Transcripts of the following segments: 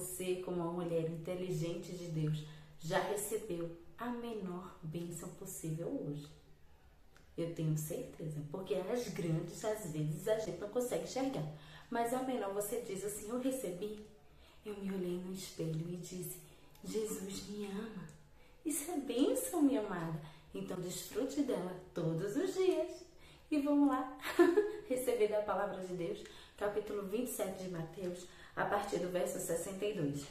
você, como uma mulher inteligente de Deus, já recebeu a menor bênção possível hoje. Eu tenho certeza, porque as grandes, às vezes, a gente não consegue enxergar. Mas a menor você diz assim: Eu recebi. Eu me olhei no espelho e disse: Jesus me ama. Isso é bênção, minha amada. Então desfrute dela todos os dias. E vamos lá receber da palavra de Deus, capítulo 27 de Mateus, a partir do verso 62.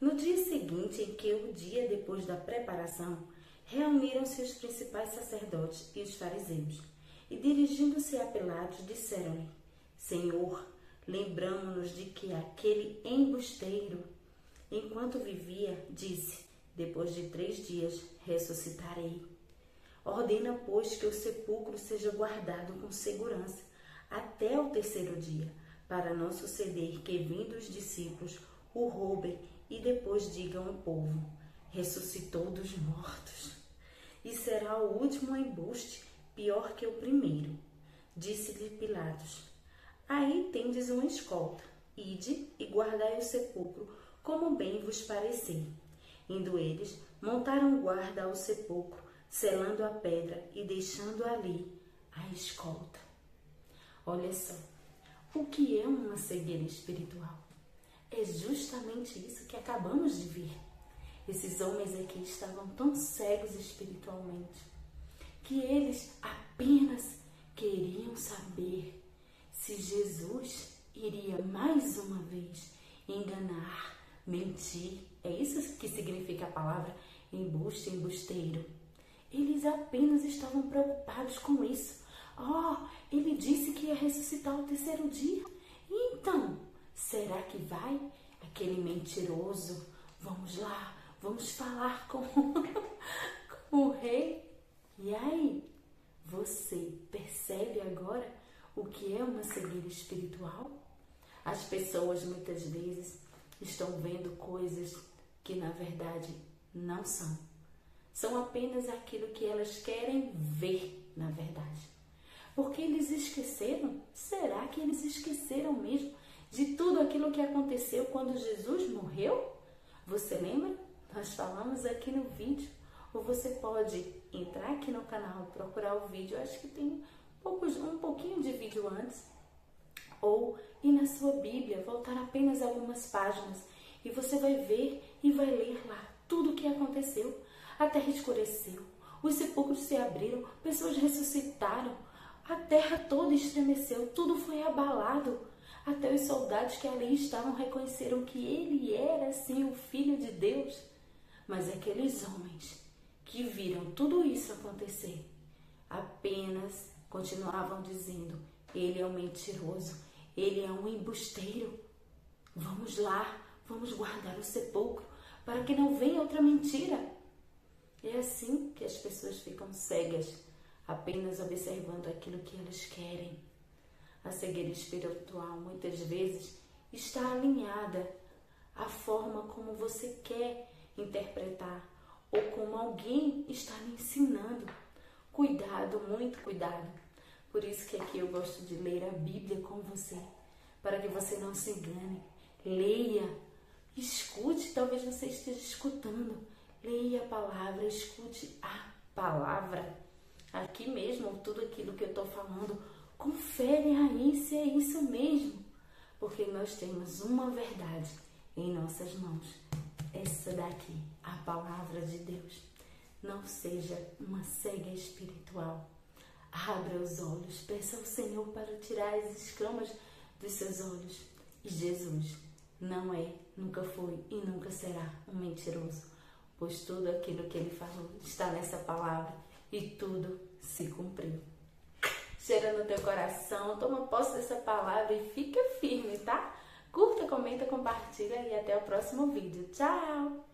No dia seguinte, em que o dia depois da preparação, reuniram-se os principais sacerdotes e os fariseus, e dirigindo-se a Pilatos, disseram-lhe: Senhor, lembramos-nos de que aquele embusteiro, enquanto vivia, disse: Depois de três dias ressuscitarei. Ordena, pois, que o sepulcro seja guardado com segurança até o terceiro dia, para não suceder que, vindo os discípulos, o roubem e depois digam ao povo: ressuscitou dos mortos. E será o último embuste pior que o primeiro. Disse-lhe Pilatos: Aí tendes uma escolta. Ide e guardai o sepulcro, como bem vos parecer. Indo eles, montaram guarda ao sepulcro, selando a pedra e deixando ali a escolta. Olha só, o que é uma cegueira espiritual? É justamente isso que acabamos de ver. Esses homens aqui estavam tão cegos espiritualmente que eles apenas queriam saber se Jesus iria mais uma vez enganar, mentir. É isso que significa a palavra embuste, embusteiro. Eles apenas estavam preocupados com isso. Oh, ele disse que ia ressuscitar o terceiro dia. Então, Será que vai? Aquele mentiroso. Vamos lá, vamos falar com, com o rei. E aí, você percebe agora o que é uma cegueira espiritual? As pessoas muitas vezes estão vendo coisas que na verdade não são. São apenas aquilo que elas querem ver, na verdade. Porque eles esqueceram? Será que eles esqueceram mesmo de tudo aquilo que aconteceu quando Jesus morreu? Você lembra? Nós falamos aqui no vídeo. Ou você pode entrar aqui no canal, procurar o vídeo, acho que tem um pouquinho de vídeo antes. Ou ir na sua Bíblia, voltar apenas algumas páginas e você vai ver e vai ler lá tudo o que aconteceu. A terra escureceu, os sepulcros se abriram, pessoas ressuscitaram, a terra toda estremeceu, tudo foi abalado. Até os soldados que ali estavam reconheceram que ele era sim o Filho de Deus. Mas aqueles homens que viram tudo isso acontecer apenas continuavam dizendo: ele é um mentiroso, ele é um embusteiro. Vamos lá, vamos guardar o sepulcro para que não venha outra mentira. É assim que as pessoas ficam cegas, apenas observando aquilo que elas querem. A cegueira espiritual muitas vezes está alinhada à forma como você quer interpretar ou como alguém está lhe ensinando. Cuidado, muito cuidado. Por isso que aqui eu gosto de ler a Bíblia com você, para que você não se engane. Leia, escute, talvez você esteja escutando. Leia a palavra, escute a palavra. Aqui mesmo, tudo aquilo que eu estou falando, Confere aí se é isso mesmo, porque nós temos uma verdade em nossas mãos. Essa daqui, a palavra de Deus. Não seja uma cega espiritual. Abra os olhos, peça ao Senhor para tirar as escamas dos seus olhos. E Jesus não é, nunca foi e nunca será um mentiroso, pois tudo aquilo que ele falou está nessa palavra e tudo se cumpriu cheira no teu coração. Toma posse dessa palavra e fica firme, tá? Curta, comenta, compartilha e até o próximo vídeo. Tchau!